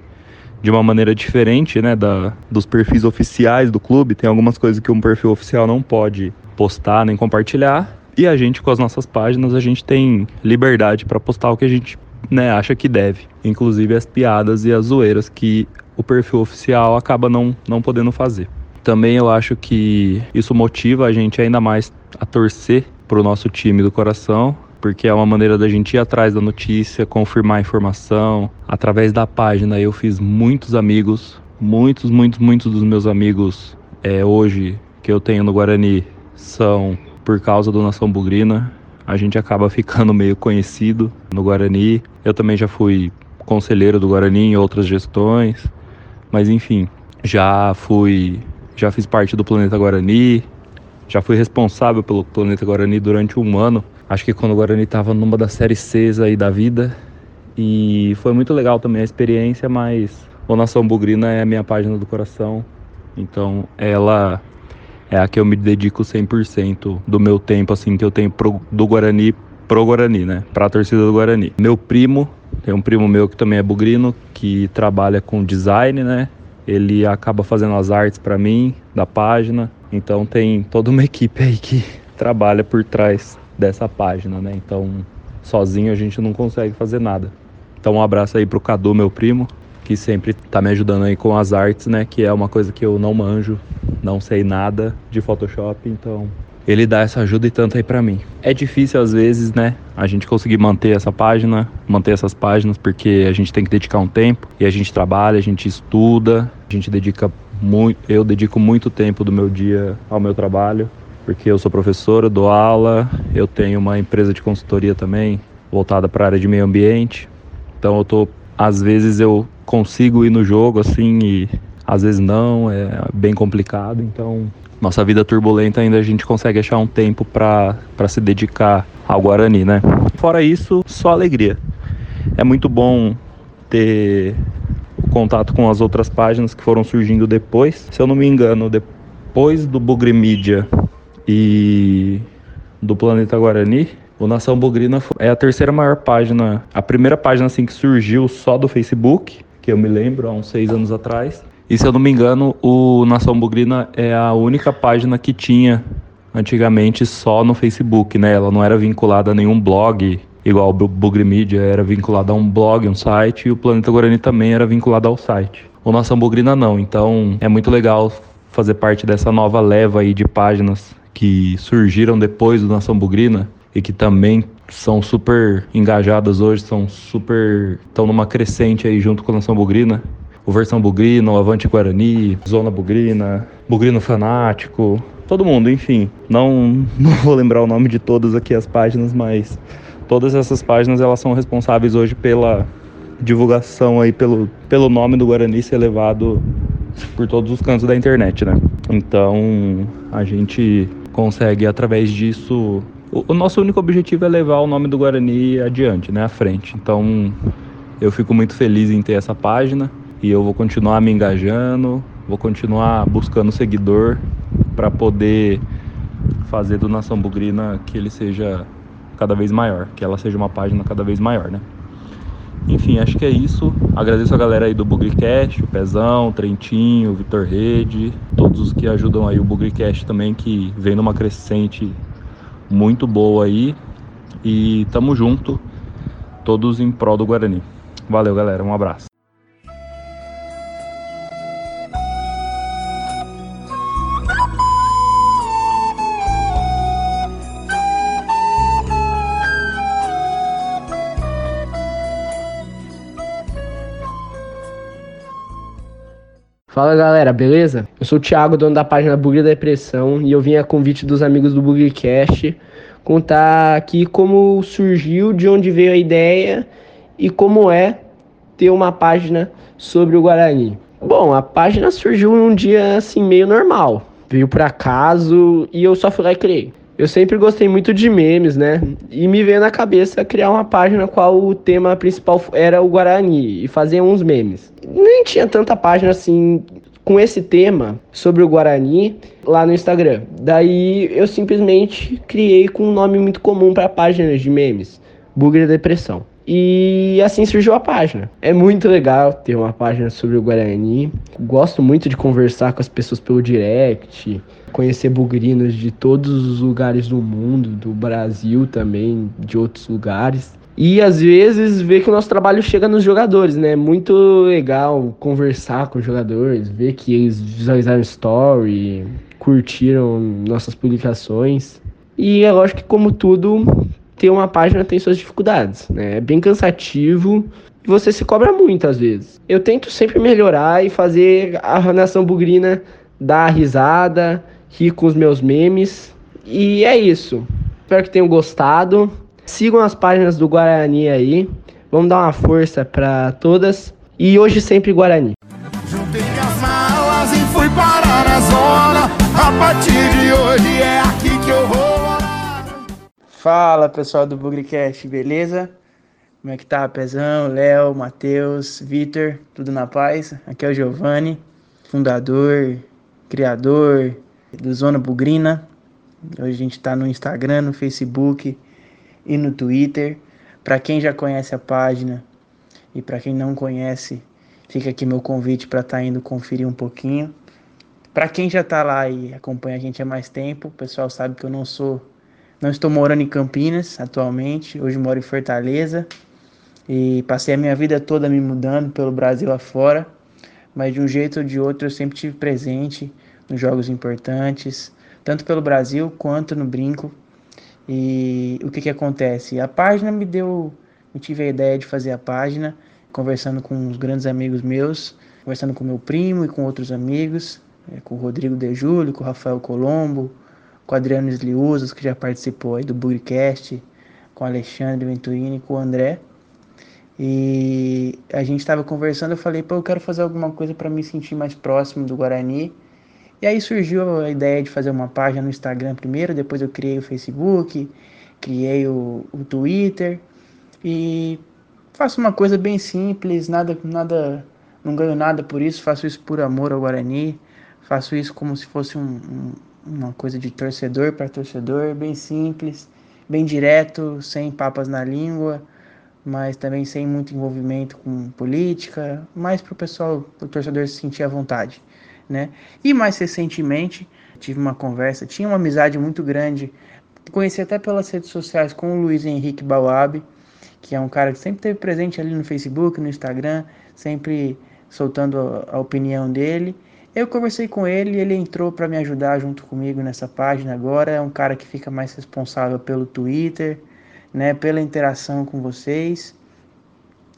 de uma maneira diferente, né, da, dos perfis oficiais do clube. Tem algumas coisas que um perfil oficial não pode postar nem compartilhar. E a gente, com as nossas páginas, a gente tem liberdade para postar o que a gente né, acha que deve. Inclusive as piadas e as zoeiras que o perfil oficial acaba não, não podendo fazer. Também eu acho que isso motiva a gente ainda mais a torcer para o nosso time do coração porque é uma maneira da gente ir atrás da notícia, confirmar a informação. Através da página eu fiz muitos amigos, muitos, muitos, muitos dos meus amigos é, hoje que eu tenho no Guarani são por causa do Nação Bugrina. A gente acaba ficando meio conhecido no Guarani. Eu também já fui conselheiro do Guarani em outras gestões, mas enfim, já fui, já fiz parte do Planeta Guarani, já fui responsável pelo Planeta Guarani durante um ano Acho que quando o Guarani estava numa das séries C aí da vida. E foi muito legal também a experiência, mas o Nação Bugrina é a minha página do coração. Então ela é a que eu me dedico 100% do meu tempo, assim, que eu tenho pro, do Guarani pro Guarani, né? Pra torcida do Guarani. Meu primo, tem um primo meu que também é bugrino, que trabalha com design, né? Ele acaba fazendo as artes para mim, da página. Então tem toda uma equipe aí que trabalha por trás dessa página, né? Então, sozinho a gente não consegue fazer nada. Então, um abraço aí pro Cadu, meu primo, que sempre tá me ajudando aí com as artes, né? Que é uma coisa que eu não manjo, não sei nada de Photoshop, então ele dá essa ajuda e tanto aí para mim. É difícil às vezes, né, a gente conseguir manter essa página, manter essas páginas, porque a gente tem que dedicar um tempo e a gente trabalha, a gente estuda, a gente dedica muito, eu dedico muito tempo do meu dia ao meu trabalho porque eu sou professor, eu dou aula, eu tenho uma empresa de consultoria também voltada para a área de meio ambiente. Então eu tô, às vezes eu consigo ir no jogo assim e às vezes não, é bem complicado. Então nossa vida turbulenta ainda a gente consegue achar um tempo para se dedicar ao Guarani, né? Fora isso, só alegria. É muito bom ter contato com as outras páginas que foram surgindo depois. Se eu não me engano, depois do Bugre Media e do Planeta Guarani. O Nação Bugrina é a terceira maior página, a primeira página assim que surgiu só do Facebook, que eu me lembro há uns seis anos atrás. E se eu não me engano, o Nação Bugrina é a única página que tinha antigamente só no Facebook, né? Ela não era vinculada a nenhum blog, igual o Bugre Media era vinculada a um blog, um site, e o Planeta Guarani também era vinculado ao site. O Nação Bugrina não, então é muito legal fazer parte dessa nova leva aí de páginas que surgiram depois do Nação Bugrina e que também são super engajadas hoje, são super estão numa crescente aí junto com a Nação Bugrina. O Versão Bugrina, o Avante Guarani, Zona Bugrina, Bugrino Fanático, todo mundo, enfim. Não, não vou lembrar o nome de todas aqui as páginas, mas todas essas páginas elas são responsáveis hoje pela divulgação aí pelo, pelo nome do Guarani ser levado por todos os cantos da internet, né? Então a gente consegue através disso o, nosso único objetivo é levar o nome do Guarani adiante, né, à frente. Então eu fico muito feliz em ter essa página e eu vou continuar me engajando, vou continuar buscando seguidor para poder fazer do Nação Bugrina que ele seja cada vez maior, que ela seja uma página cada vez maior, né? Enfim, acho que é isso. Agradeço a galera aí do Bugrecast, o Pezão, o Trentinho, o Vitor Rede, todos os que ajudam aí o Bugrecast também, que vem numa crescente muito boa aí. E tamo junto, todos em prol do Guarani. Valeu, galera. Um abraço. Fala galera, beleza? Eu sou o Thiago, dono da página Bugre da Depressão, e eu vim a convite dos amigos do Bugrecast contar aqui como surgiu, de onde veio a ideia e como é ter uma página sobre o Guarani. Bom, a página surgiu num dia assim meio normal. Veio por acaso e eu só fui lá e criei. Eu sempre gostei muito de memes, né? E me veio na cabeça criar uma página qual o tema principal era o Guarani e fazer uns memes. Nem tinha tanta página assim com esse tema sobre o Guarani lá no Instagram. Daí eu simplesmente criei com um nome muito comum para páginas de memes, Bugre Depressão. E assim surgiu a página. É muito legal ter uma página sobre o Guarani. Gosto muito de conversar com as pessoas pelo direct, conhecer bugrinos de todos os lugares do mundo, do Brasil também, de outros lugares. E às vezes ver que o nosso trabalho chega nos jogadores, né? Muito legal conversar com os jogadores, ver que eles visualizaram story, curtiram nossas publicações. E é lógico que, como tudo, ter uma página tem suas dificuldades, né? É bem cansativo e você se cobra muito às vezes. Eu tento sempre melhorar e fazer a nação bugrina dar risada, rir com os meus memes. E é isso. Espero que tenham gostado. Sigam as páginas do Guarani aí. Vamos dar uma força para todas. E hoje sempre Guarani. Juntei as malas e fui parar na zona. A partir de hoje é aqui que eu vou. Fala pessoal do Bugrecast, beleza? Como é que tá, Pezão, Léo, Matheus, Vitor, tudo na paz? Aqui é o Giovanni, fundador, criador do Zona Bugrina. Hoje a gente tá no Instagram, no Facebook e no Twitter. Para quem já conhece a página e para quem não conhece, fica aqui meu convite para estar tá indo conferir um pouquinho. Para quem já tá lá e acompanha a gente há mais tempo, o pessoal sabe que eu não sou não estou morando em Campinas atualmente, hoje moro em Fortaleza e passei a minha vida toda me mudando pelo Brasil afora, mas de um jeito ou de outro eu sempre tive presente nos jogos importantes, tanto pelo Brasil quanto no brinco. E o que que acontece? A página me deu, eu tive a ideia de fazer a página, conversando com uns grandes amigos meus, conversando com meu primo e com outros amigos, eh, com o Rodrigo De Júlio, com o Rafael Colombo, com o Adriano Sliusas, que já participou aí do Bugcast, com o Alexandre Venturini com o André. E a gente estava conversando, eu falei, pô, eu quero fazer alguma coisa para me sentir mais próximo do Guarani. E aí surgiu a ideia de fazer uma página no Instagram primeiro, depois eu criei o Facebook, criei o, o Twitter e faço uma coisa bem simples, nada, nada, não ganho nada por isso, faço isso por amor ao Guarani, faço isso como se fosse um uma coisa de torcedor para torcedor, bem simples, bem direto, sem papas na língua, mas também sem muito envolvimento com política, mais para o pessoal, o torcedor se sentir à vontade, né? E mais recentemente tive uma conversa, tinha uma amizade muito grande, conheci até pelas redes sociais com o Luiz Henrique Bauab, que é um cara que sempre esteve presente ali no Facebook, no Instagram, sempre soltando a opinião dele. Eu conversei com ele ele entrou para me ajudar junto comigo nessa página agora. É um cara que fica mais responsável pelo Twitter, né, pela interação com vocês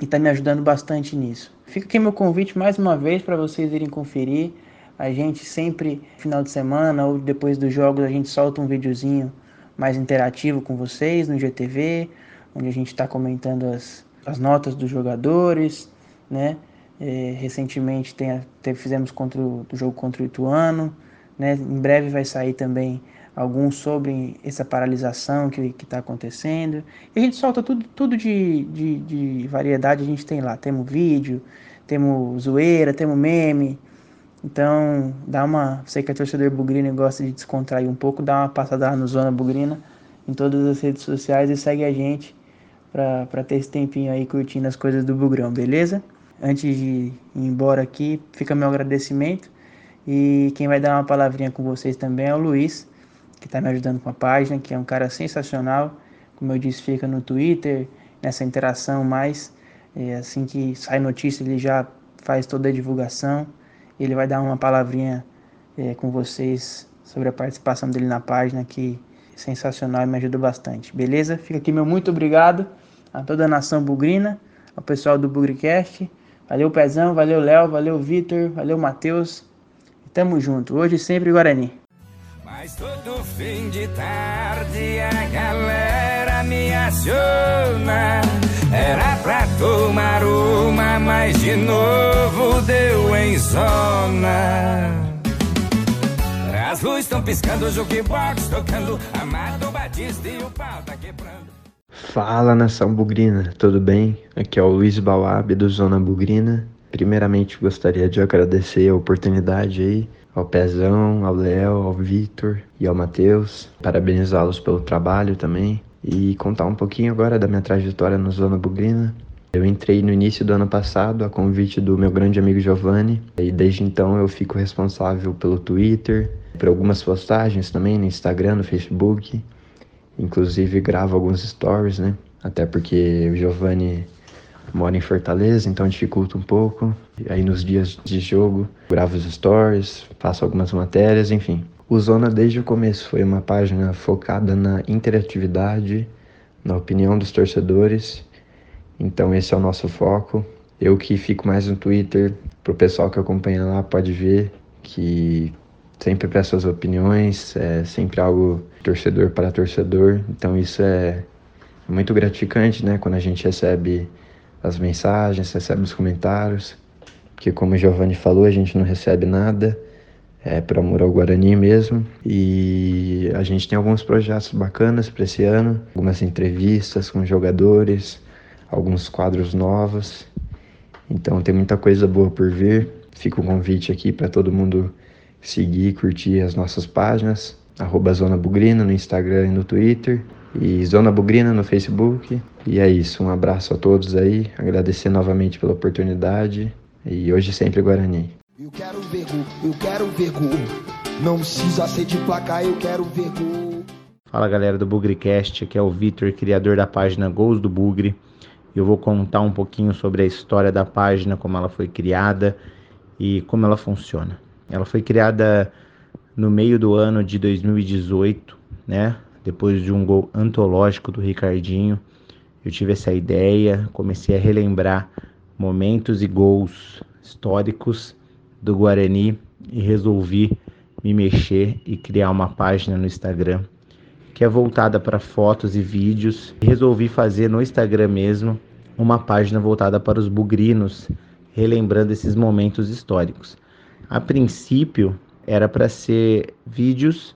e está me ajudando bastante nisso. Fica aqui meu convite mais uma vez para vocês irem conferir. A gente sempre, final de semana ou depois dos jogos, a gente solta um videozinho mais interativo com vocês no GTV, onde a gente está comentando as, as notas dos jogadores, né? É, recentemente tem, tem, fizemos contra o, o jogo contra o Ituano, né? Em breve vai sair também alguns sobre essa paralisação que está acontecendo. E a gente solta tudo, tudo de, de, de, variedade, a gente tem lá. Temos vídeo, temos zoeira, temos meme. Então, dá uma. Sei que é torcedor bugrino e gosta de descontrair um pouco, dá uma passada lá no Zona Bugrina em todas as redes sociais e segue a gente para ter esse tempinho aí curtindo as coisas do Bugrão, beleza? Antes de ir embora aqui, fica meu agradecimento. E quem vai dar uma palavrinha com vocês também é o Luiz, que está me ajudando com a página, que é um cara sensacional. Como eu disse, fica no Twitter, nessa interação mais. É, assim que sai notícia, ele já faz toda a divulgação. Ele vai dar uma palavrinha é, com vocês sobre a participação dele na página, que é sensacional e me ajuda bastante. Beleza? Fica aqui meu muito obrigado a toda a nação bugrina, ao pessoal do Bugricast. Valeu, Pezão, valeu, Léo, valeu, Vitor, valeu, Matheus. Tamo junto, hoje sempre Guarani. Mas todo fim de tarde a galera me aciona. Era pra tomar uma, mas de novo deu em zona. As luzes estão piscando, o jukebox tocando, Amado Batista e o pau tá quebrando. Fala nação bugrina, tudo bem? Aqui é o Luiz Bawab do Zona Bugrina. Primeiramente gostaria de agradecer a oportunidade aí ao Pezão, ao Léo, ao Victor e ao Matheus. Parabenizá-los pelo trabalho também. E contar um pouquinho agora da minha trajetória no Zona Bugrina. Eu entrei no início do ano passado a convite do meu grande amigo Giovanni e desde então eu fico responsável pelo Twitter, por algumas postagens também no Instagram, no Facebook. Inclusive gravo alguns stories, né? Até porque o Giovanni mora em Fortaleza, então dificulta um pouco. E aí nos dias de jogo, gravo os stories, faço algumas matérias, enfim. O Zona desde o começo foi uma página focada na interatividade, na opinião dos torcedores. Então esse é o nosso foco. Eu que fico mais no Twitter, pro pessoal que acompanha lá pode ver que sempre peço as opiniões, é sempre algo torcedor para torcedor. Então isso é muito gratificante, né, quando a gente recebe as mensagens, recebe os comentários, porque como o Giovanni falou, a gente não recebe nada, é por amor ao Guarani mesmo. E a gente tem alguns projetos bacanas para esse ano, algumas entrevistas com jogadores, alguns quadros novos. Então tem muita coisa boa por vir. Fica o convite aqui para todo mundo seguir, curtir as nossas páginas, arroba Zona Bugrina no Instagram e no Twitter e Zona Bugrina no Facebook. E é isso, um abraço a todos aí, agradecer novamente pela oportunidade e hoje sempre Guarani. Eu quero ver gol, eu quero ver gol. Não precisa ser de placar, eu quero ver gol. Fala galera do Bugricast, aqui é o Vitor, criador da página Gols do Bugre. Eu vou contar um pouquinho sobre a história da página, como ela foi criada e como ela funciona. Ela foi criada no meio do ano de 2018, né? Depois de um gol antológico do Ricardinho, eu tive essa ideia, comecei a relembrar momentos e gols históricos do Guarani e resolvi me mexer e criar uma página no Instagram que é voltada para fotos e vídeos. Resolvi fazer no Instagram mesmo uma página voltada para os bugrinos, relembrando esses momentos históricos. A princípio era para ser vídeos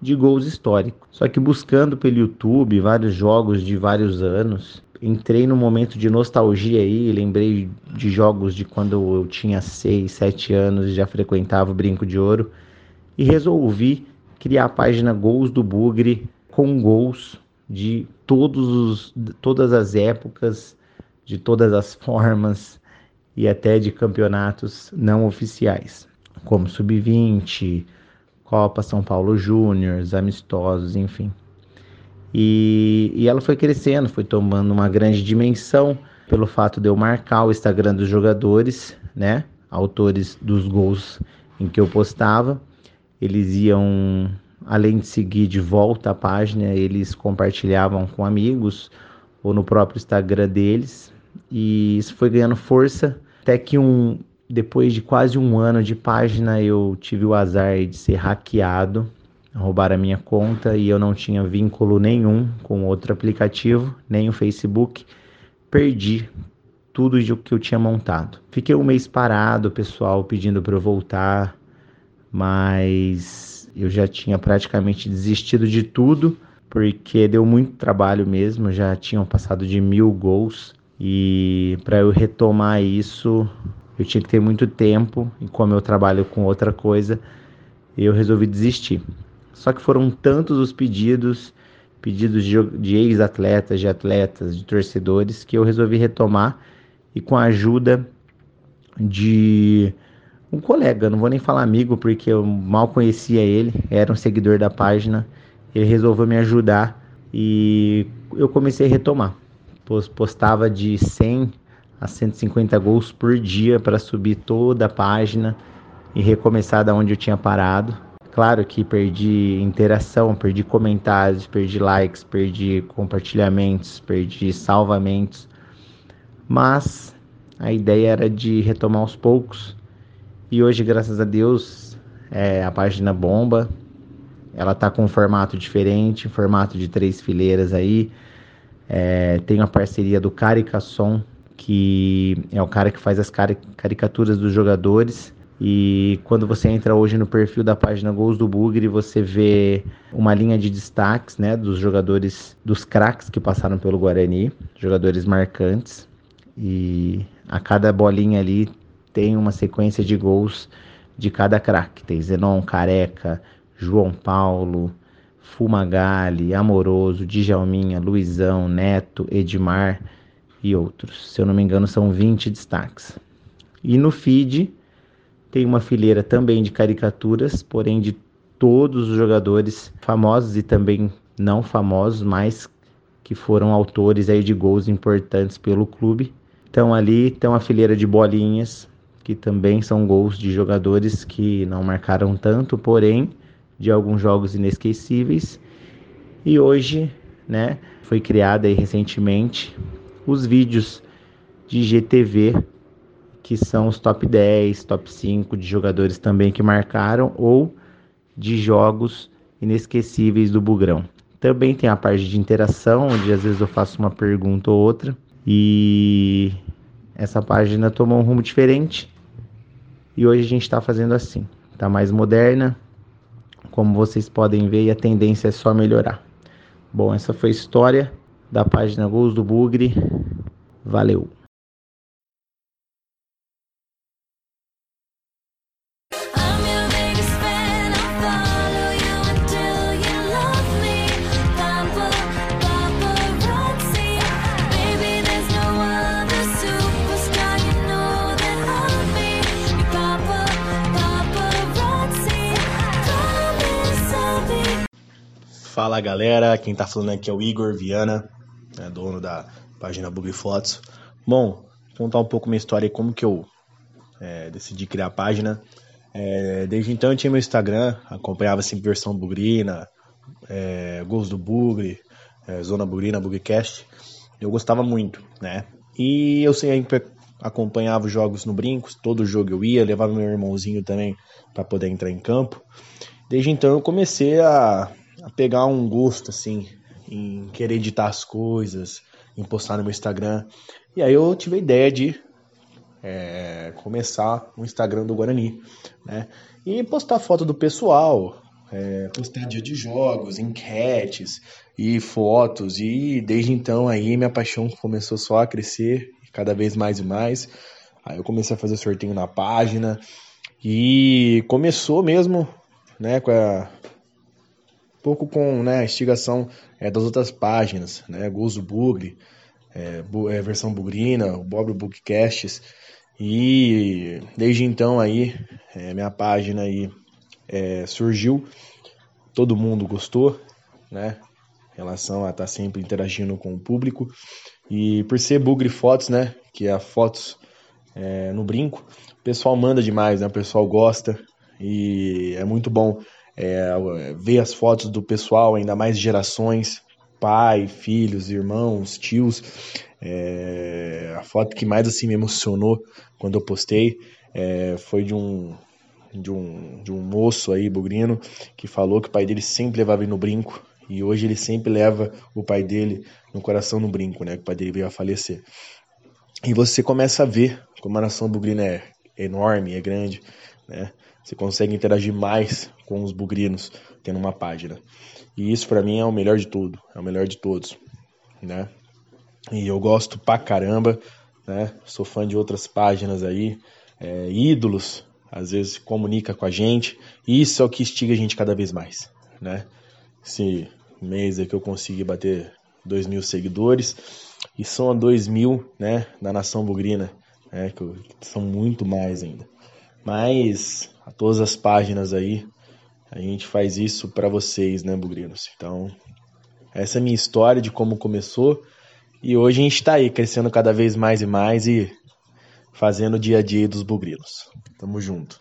de gols históricos. Só que buscando pelo YouTube vários jogos de vários anos, entrei num momento de nostalgia aí, lembrei de jogos de quando eu tinha 6, 7 anos e já frequentava o Brinco de Ouro e resolvi criar a página Gols do Bugre com gols de todos os, todas as épocas, de todas as formas e até de campeonatos não oficiais como Sub-20, Copa São Paulo Júnior, amistosos, enfim. E, e ela foi crescendo, foi tomando uma grande dimensão pelo fato de eu marcar o Instagram dos jogadores, né? Autores dos gols em que eu postava. Eles iam, além de seguir de volta a página, eles compartilhavam com amigos ou no próprio Instagram deles. E isso foi ganhando força até que um depois de quase um ano de página eu tive o azar de ser hackeado, roubar a minha conta e eu não tinha vínculo nenhum com outro aplicativo, nem o Facebook. Perdi tudo o que eu tinha montado. Fiquei um mês parado, pessoal pedindo para eu voltar, mas eu já tinha praticamente desistido de tudo porque deu muito trabalho mesmo. Já tinham passado de mil gols e para eu retomar isso eu tinha que ter muito tempo e como eu trabalho com outra coisa, eu resolvi desistir. Só que foram tantos os pedidos, pedidos de, ex-atletas, de atletas, de torcedores, que eu resolvi retomar e com a ajuda de um colega, não vou nem falar amigo porque eu mal conhecia ele, era um seguidor da página, ele resolveu me ajudar e eu comecei a retomar. Postava de 100 a 150 gols por dia para subir toda a página e recomeçar da onde eu tinha parado. Claro que perdi interação, perdi comentários, perdi likes, perdi compartilhamentos, perdi salvamentos, mas a ideia era de retomar aos poucos. E hoje, graças a Deus, é, a página bomba. Ela tá com um formato diferente, formato de três fileiras aí. É, tem a parceria do Caricasson, que é o cara que faz as caricaturas dos jogadores. E quando você entra hoje no perfil da página Gols do Bugre, você vê uma linha de destaques, né, dos jogadores, dos craques que passaram pelo Guarani, jogadores marcantes. E a cada bolinha ali tem uma sequência de gols de cada craque. Tem Zenon, Careca, João Paulo, Fumagalli, Amoroso, Djalminha, Luizão, Neto, Edmar e outros. Se eu não me engano, são 20 destaques. E no feed tem uma fileira também de caricaturas, porém de todos os jogadores famosos e também não famosos, mas que foram autores aí de gols importantes pelo clube. Então ali tem uma fileira de bolinhas, que também são gols de jogadores que não marcaram tanto, porém de alguns jogos inesquecíveis. E hoje, né, foi criada recentemente os vídeos de GTV, que são os top 10, top 5 de jogadores também que marcaram ou de jogos inesquecíveis do Bugrão. Também tem a parte de interação, onde às vezes eu faço uma pergunta ou outra. E essa página tomou um rumo diferente. E hoje a gente está fazendo assim. Está mais moderna, como vocês podem ver, a tendência é só melhorar. Bom, essa foi a história da página Gols do Bugre. Valeu! Galera, quem tá falando aqui é o Igor Viana, né, dono da página Bugre Fotos. Bom, contar um pouco minha história e como que eu é, decidi criar a página. É, desde então eu tinha meu Instagram, acompanhava sempre versão bugrina, é, gols do bugre, é, zona bugrina, bugrecast. Eu gostava muito, né? E eu sempre acompanhava os jogos no Brincos, todo jogo eu ia, levava meu irmãozinho também para poder entrar em campo. Desde então eu comecei a a pegar um gosto, assim, em querer editar as coisas, em postar no meu Instagram. E aí eu tive a ideia de é, começar o Instagram do Guarani, né? E postar foto do pessoal, é, postar dia de jogos, enquetes e fotos. E desde então aí minha paixão começou só a crescer, cada vez mais e mais. Aí eu comecei a fazer sorteio na página e começou mesmo, né, com a, pouco com né, a instigação é, das outras páginas, né, Gozo Bugre, é, bu, é, versão bugrina, o Bob Bookcasts, e desde então aí é, minha página aí é, surgiu, todo mundo gostou, né, em relação a estar tá sempre interagindo com o público, e por ser Bugre Fotos, né, que é a fotos é, no brinco, o pessoal manda demais, né, o pessoal gosta, E é muito bom é, ver as fotos do pessoal, ainda mais gerações, pai, filhos, irmãos, tios. É, a foto que mais assim me emocionou quando eu postei é, foi de um, de um de um moço aí, bugrino, que falou que o pai dele sempre levava ele no brinco e hoje ele sempre leva o pai dele no coração no brinco, né? Que o pai dele veio a falecer. E você começa a ver como a nação bugrina é enorme, é grande, né? Você consegue interagir mais com os bugrinos tendo uma página. E isso para mim é o melhor de tudo, é o melhor de todos, né? E eu gosto pra caramba, né? Sou fã de outras páginas aí, é, ídolos, às vezes comunica com a gente, e isso é o que instiga a gente cada vez mais, né? Esse mês é que eu consegui bater 2 mil seguidores, e são a 2 mil, né, da Nação Bugrina, né, que são muito mais ainda. Mas, a todas as páginas aí, a gente faz isso para vocês, né, Bugrinos? Então, essa é a minha história de como começou, e hoje a gente está aí crescendo cada vez mais e mais e fazendo o dia a dia dos bugrinos. Tamo junto.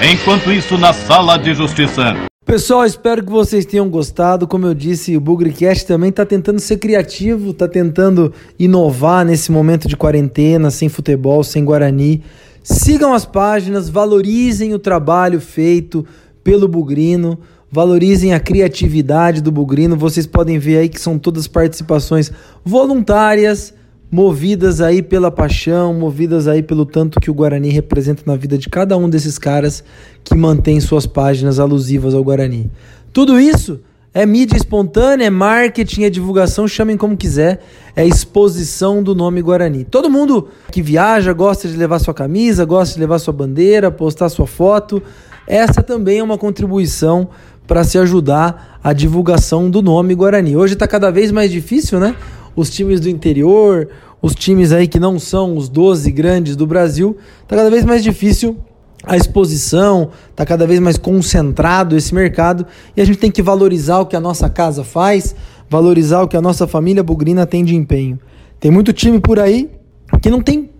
Enquanto isso, na sala de justiça. Pessoal, espero que vocês tenham gostado. Como eu disse, o Bugrecast também está tentando ser criativo, está tentando inovar nesse momento de quarentena, sem futebol, sem Guarani. Sigam as páginas, valorizem o trabalho feito pelo Bugrino, valorizem a criatividade do Bugrino. Vocês podem ver aí que são todas participações voluntárias movidas aí pela paixão, movidas aí pelo tanto que o Guarani representa na vida de cada um desses caras que mantém suas páginas alusivas ao Guarani. Tudo isso é mídia espontânea, é marketing, é divulgação, chamem como quiser, é exposição do nome Guarani. Todo mundo que viaja gosta de levar sua camisa, gosta de levar sua bandeira, postar sua foto. Essa também é uma contribuição para se ajudar a divulgação do nome Guarani. Hoje está cada vez mais difícil, né? Os times do interior, os times aí que não são os 12 grandes do Brasil, tá cada vez mais difícil a exposição, tá cada vez mais concentrado esse mercado e a gente tem que valorizar o que a nossa casa faz, valorizar o que a nossa família bugrina tem de empenho. Tem muito time por aí que não tem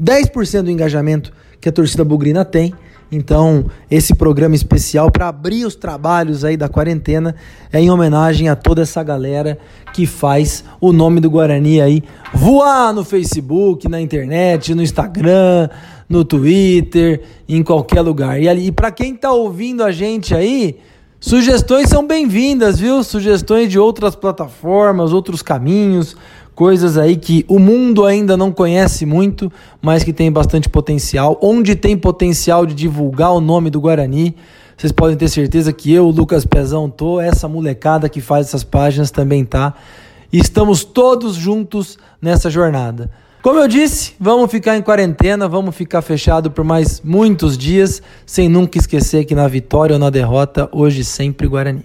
10% do engajamento que a torcida bugrina tem então, esse programa especial para abrir os trabalhos aí da quarentena é em homenagem a toda essa galera que faz o nome do Guarani aí voar no Facebook, na internet, no Instagram, no Twitter, em qualquer lugar. E, e para quem está ouvindo a gente aí, sugestões são bem-vindas, viu? Sugestões de outras plataformas, outros caminhos, coisas aí que o mundo ainda não conhece muito, mas que tem bastante potencial. Onde tem potencial de divulgar o nome do Guarani, vocês podem ter certeza que eu, Lucas Pezão, tô, essa molecada que faz essas páginas também tá. E estamos todos juntos nessa jornada. Como eu disse, vamos ficar em quarentena, vamos ficar fechado por mais muitos dias, sem nunca esquecer que na vitória ou na derrota, hoje sempre Guarani.